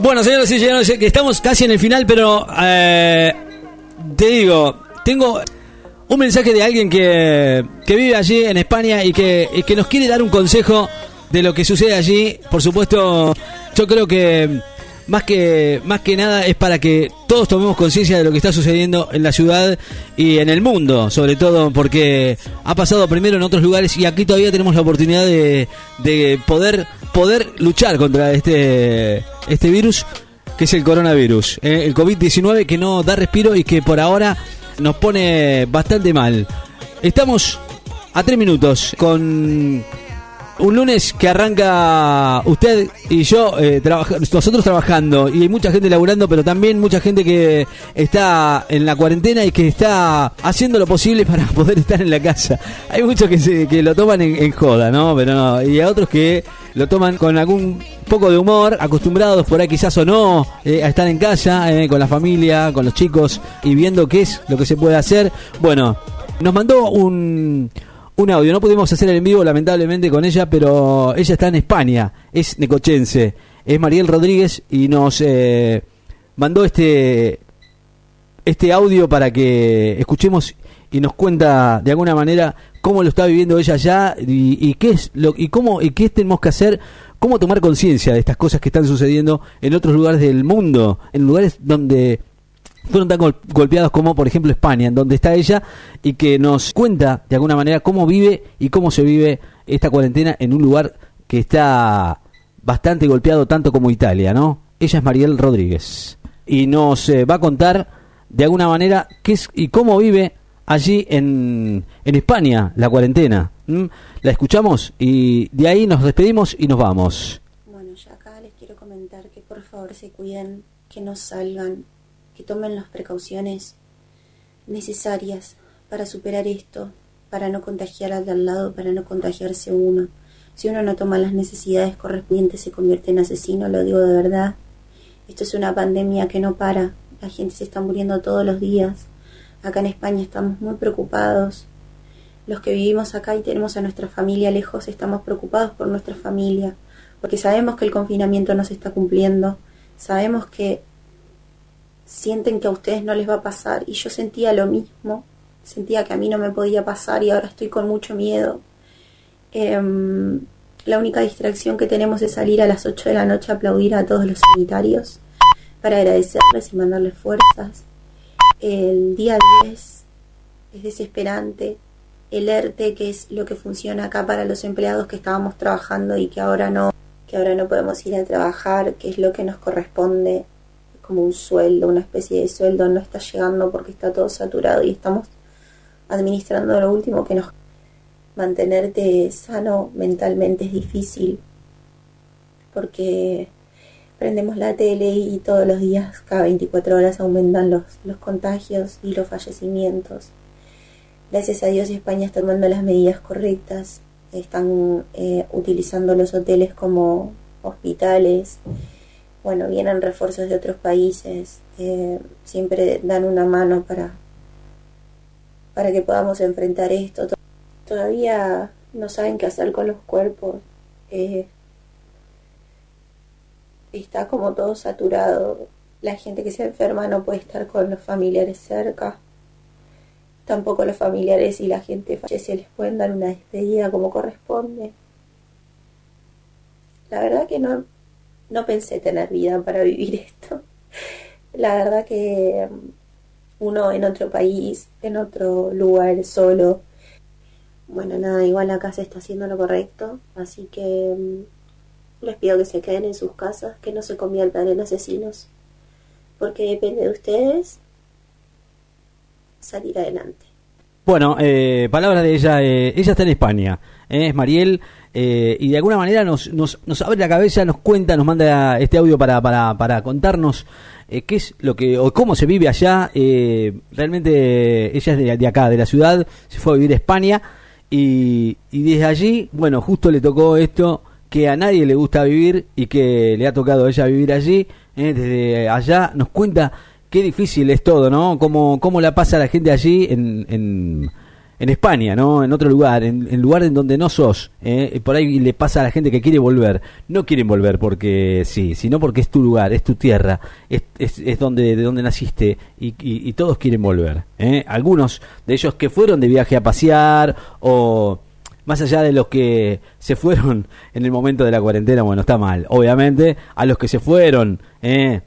Bueno, señores y señores, estamos casi en el final, pero eh, te digo, tengo un mensaje de alguien que, que vive allí en España y que, que nos quiere dar un consejo de lo que sucede allí. Por supuesto, yo creo que más que más que nada es para que todos tomemos conciencia de lo que está sucediendo en la ciudad y en el mundo, sobre todo porque ha pasado primero en otros lugares y aquí todavía tenemos la oportunidad de, de poder poder luchar contra este este virus que es el coronavirus, eh, el COVID-19 que no da respiro y que por ahora nos pone bastante mal. Estamos a tres minutos con un lunes que arranca usted y yo, eh, nosotros trabajando y hay mucha gente laburando, pero también mucha gente que está en la cuarentena y que está haciendo lo posible para poder estar en la casa. Hay muchos que, se, lo toman en, joda, ¿no? Pero no, y hay otros que lo toman con algún poco de humor, acostumbrados por ahí quizás o no eh, a estar en casa, eh, con la familia, con los chicos y viendo qué es lo que se puede hacer. Bueno, nos mandó un un audio. No pudimos hacer el en vivo, lamentablemente, con ella, pero ella está en España, es necochense, es Mariel Rodríguez y nos eh, mandó este, este audio para que escuchemos y nos cuenta de alguna manera cómo lo está viviendo ella allá y, qué es lo y cómo y qué tenemos que hacer cómo tomar conciencia de estas cosas que están sucediendo en otros lugares del mundo en lugares donde fueron tan golpeados como por ejemplo España, en donde está ella y que nos cuenta de alguna manera cómo vive y cómo se vive esta cuarentena en un lugar que está bastante golpeado tanto como Italia, ¿no? Ella es Mariel Rodríguez y nos eh, va a contar de alguna manera qué es y cómo vive allí en, en España la cuarentena. La escuchamos y de ahí nos despedimos y nos vamos. Bueno, ya acá les quiero comentar que por favor se cuiden, que no salgan que tomen las precauciones necesarias para superar esto, para no contagiar al de al lado, para no contagiarse uno. Si uno no toma las necesidades correspondientes se convierte en asesino, lo digo de verdad. Esto es una pandemia que no para, la gente se está muriendo todos los días. Acá en España estamos muy preocupados. Los que vivimos acá y tenemos a nuestra familia lejos estamos preocupados por nuestra familia, porque sabemos que el confinamiento no se está cumpliendo, sabemos que sienten que a ustedes no les va a pasar y yo sentía lo mismo, sentía que a mí no me podía pasar y ahora estoy con mucho miedo. Em, la única distracción que tenemos es salir a las 8 de la noche a aplaudir a todos los sanitarios para agradecerles y mandarles fuerzas. El día 10 es desesperante. El ERTE, que es lo que funciona acá para los empleados que estábamos trabajando y que ahora no, que ahora no podemos ir a trabajar, que es lo que nos corresponde como un sueldo, una especie de sueldo, no está llegando porque está todo saturado y estamos administrando lo último que nos... Mantenerte sano mentalmente es difícil porque prendemos la tele y todos los días, cada 24 horas, aumentan los, los contagios y los fallecimientos. Gracias a Dios España está tomando las medidas correctas, están eh, utilizando los hoteles como hospitales bueno, vienen refuerzos de otros países, eh, siempre dan una mano para, para que podamos enfrentar esto. Todavía no saben qué hacer con los cuerpos. Eh, está como todo saturado. La gente que se enferma no puede estar con los familiares cerca. Tampoco los familiares y la gente fallece les pueden dar una despedida como corresponde. La verdad que no, no pensé tener vida para vivir esto. La verdad que uno en otro país, en otro lugar, solo. Bueno, nada, igual acá se está haciendo lo correcto, así que um, les pido que se queden en sus casas, que no se conviertan en asesinos, porque depende de ustedes salir adelante. Bueno, eh, palabras de ella, eh, ella está en España, eh, es Mariel, eh, y de alguna manera nos, nos, nos, abre la cabeza, nos cuenta, nos manda este audio para, para, para contarnos eh, qué es lo que o cómo se vive allá. Eh, realmente ella es de, acá, de la ciudad, se fue a vivir a España y, y desde allí, bueno, justo le tocó esto que a nadie le gusta vivir y que le ha tocado a ella vivir allí. desde allá nos cuenta qué difícil es todo, ¿no? Cómo, cómo la pasa la gente allí en, en en España, ¿no? En otro lugar, en, en lugar en donde no sos. ¿eh? Por ahí le pasa a la gente que quiere volver. No quieren volver porque sí, sino porque es tu lugar, es tu tierra, es, es, es donde, de donde naciste y, todos quieren volver. ¿eh? Algunos de ellos que fueron de viaje a pasear o más allá de los que se fueron en el momento de la cuarentena, bueno, está mal, obviamente, a los que se fueron ¿eh?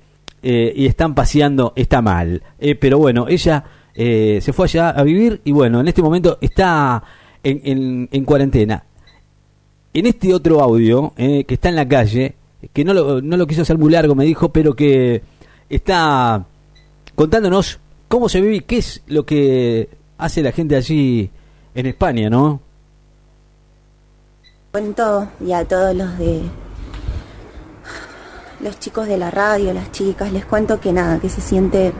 Eh, y están paseando, está mal. Eh, pero bueno, ella eh, se fue allá a vivir y bueno, en este momento está en, en, en cuarentena. En este otro audio, eh, que está en la calle, que no lo, no lo quiso hacer muy largo, me dijo, pero que está contándonos cómo se vive y qué es lo que hace la gente allí en España, ¿no? Cuento y a todos los de los chicos de la radio, las chicas, les cuento que nada, que se siente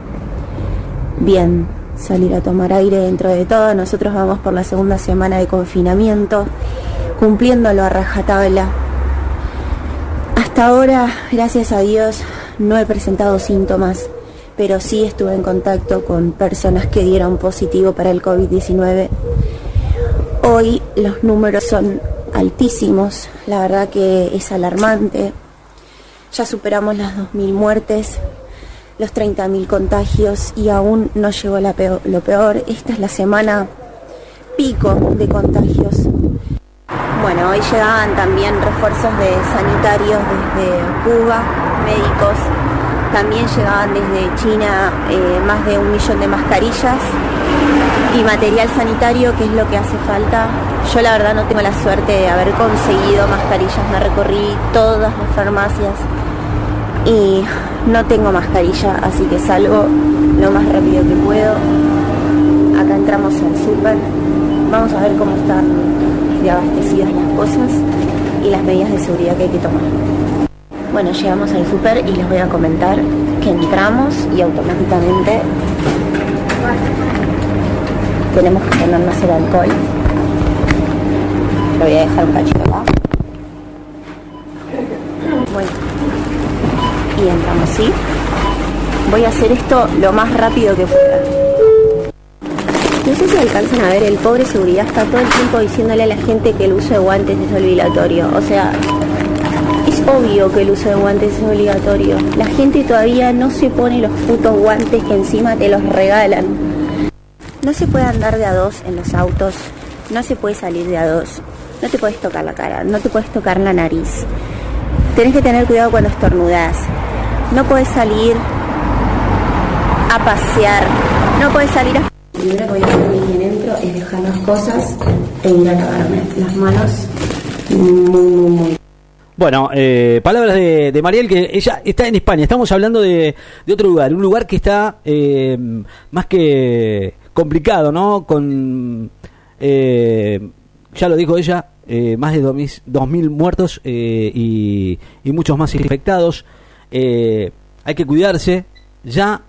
bien salir a tomar aire dentro de todo. Nosotros vamos por la segunda semana de confinamiento, cumpliéndolo a rajatabla. Hasta ahora, gracias a Dios, no he presentado síntomas, pero sí estuve en contacto con personas que dieron positivo para el COVID-19. Hoy los números son altísimos, la verdad que es alarmante. Ya superamos las 2.000 muertes, los 30.000 contagios y aún no llegó la peor, lo peor. Esta es la semana pico de contagios. Bueno, hoy llegaban también refuerzos de sanitarios desde Cuba, médicos. También llegaban desde China eh, más de un millón de mascarillas y material sanitario, que es lo que hace falta. Yo la verdad no tengo la suerte de haber conseguido mascarillas, me recorrí todas las farmacias y no tengo mascarilla, así que salgo lo más rápido que puedo. Acá entramos al súper, vamos a ver cómo están de abastecidas las cosas y las medidas de seguridad que hay que tomar. Bueno, llegamos al súper y les voy a comentar que entramos y automáticamente tenemos que ponernos el alcohol. Lo voy a dejar un cachito. Bueno, y entramos, ¿sí? Voy a hacer esto lo más rápido que pueda. No sé si alcanzan a ver, el pobre seguridad está todo el tiempo diciéndole a la gente que el uso de guantes es obligatorio. O sea, es obvio que el uso de guantes es obligatorio. La gente todavía no se pone los putos guantes que encima te los regalan. No se puede andar de a dos en los autos, no se puede salir de a dos, no te puedes tocar la cara, no te puedes tocar la nariz. Tenés que tener cuidado cuando estornudas. No puedes salir a pasear, no puedes salir a... Lo primero que voy a hacer bien dentro es dejar las cosas e ir a lavarme las manos muy, muy, muy Bueno, eh, palabras de, de, Mariel, que ella está en España. Estamos hablando de, de otro lugar, un lugar que está eh, más que complicado, ¿no? Con, eh, ya lo dijo ella, eh, más de 2.000 muertos y, y, muchos más infectados. Hay que cuidarse. Ya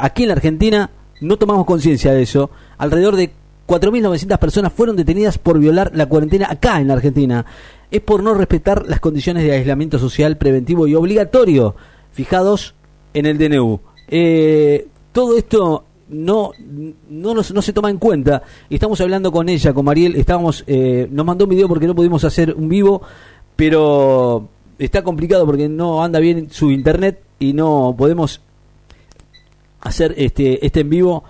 aquí en la Argentina no tomamos conciencia de eso. Alrededor de 4.900 personas fueron detenidas por violar la cuarentena acá en la Argentina. Es por no respetar las condiciones de aislamiento social preventivo y obligatorio fijados en el DNU. Eh, todo esto no, no, no se toma en cuenta. Estamos hablando con ella, con Mariel. Estábamos, eh, nos mandó un video porque no pudimos hacer un vivo, pero está complicado porque no anda bien su internet y no podemos hacer este, este en vivo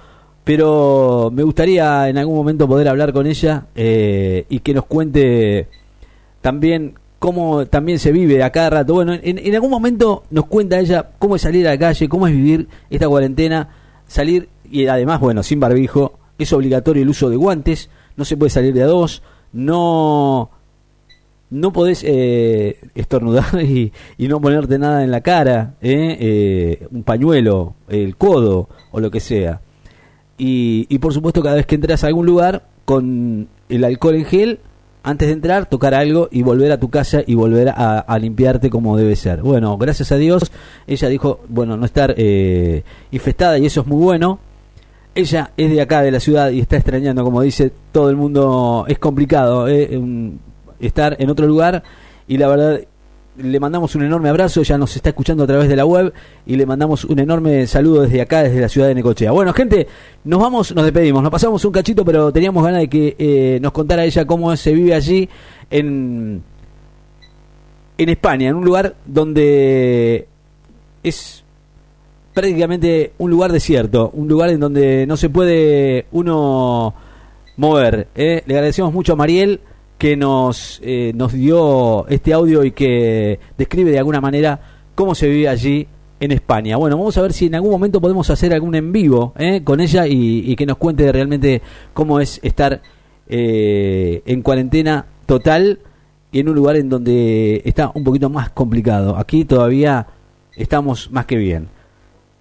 pero me gustaría en algún momento poder hablar con ella eh, y que nos cuente también cómo también se vive a cada rato. Bueno, en, en, algún momento nos cuenta ella cómo es salir a la calle, cómo es vivir esta cuarentena, salir y además, bueno, sin barbijo, es obligatorio el uso de guantes, no se puede salir de a dos, no no podés eh, estornudar y, y, no ponerte nada en la cara, ¿eh? Eh, un pañuelo, el codo o lo que sea. Y, por supuesto cada vez que entras a algún lugar con el alcohol en gel, antes de entrar, tocar algo y volver a tu casa y volver a, limpiarte como debe ser. Bueno, gracias a Dios, ella dijo, bueno, no estar eh, infestada y eso es muy bueno. Ella es de acá, de la ciudad, y está extrañando, como dice todo el mundo, es complicado eh, estar en otro lugar y la verdad le mandamos un enorme abrazo, ella nos está escuchando a través de la web y le mandamos un enorme saludo desde acá, desde la ciudad de Necochea. Bueno, gente, nos vamos, nos despedimos, nos pasamos un cachito, pero teníamos ganas de que eh, nos contara ella cómo se vive allí en, en España, en un lugar donde es prácticamente un lugar desierto, un lugar en donde no se puede uno mover. ¿eh? Le agradecemos mucho a Mariel que nos, eh, nos dio este audio y que describe de alguna manera cómo se vive allí en España. Bueno, vamos a ver si en algún momento podemos hacer algún en vivo ¿eh? con ella y, que nos cuente realmente cómo es estar eh, en cuarentena total y en un lugar en donde está un poquito más complicado. Aquí todavía estamos más que bien.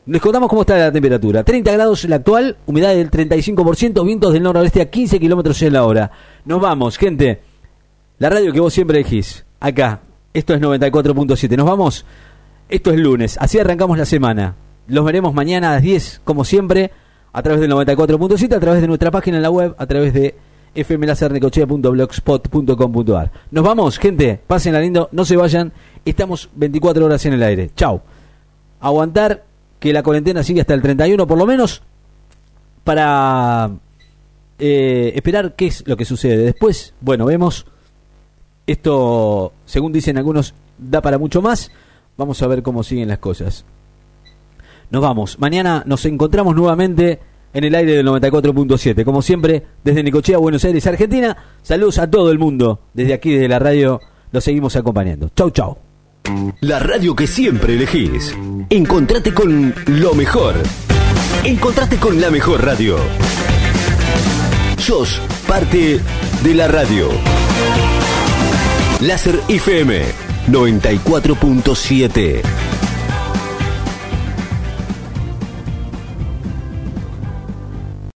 Les contamos cómo está la temperatura. 30 grados la actual, humedad del 35%, vientos del noroeste a 15 kilómetros en la hora. Nos vamos, gente. La radio que vos siempre elegís. Acá. Esto es 94.7. Nos vamos. Esto es lunes. Así arrancamos la semana. Los veremos mañana a las 10, como siempre, a través del 94.7, a través de nuestra página en la web, a través de fmlacernecochea.blogspot.com.ar. Nos vamos, gente. Pásenla lindo. No se vayan. Estamos 24 horas en el aire. Chau. Aguantar que la cuarentena sigue hasta el 31 por lo menos para eh, esperar qué es lo que sucede. Después, bueno, vemos, esto, según dicen algunos, da para mucho más. Vamos a ver cómo siguen las cosas. Nos vamos. Mañana nos encontramos nuevamente en el aire del 94.7. Como siempre, desde Nicochea, Buenos Aires, Argentina. Saludos a todo el mundo. Desde aquí, desde la radio, los seguimos acompañando. Chau, chau. La radio que siempre elegís. Encontrate con lo mejor. Encontrate con la mejor radio. Sos parte de la radio. Láser FM 94.7.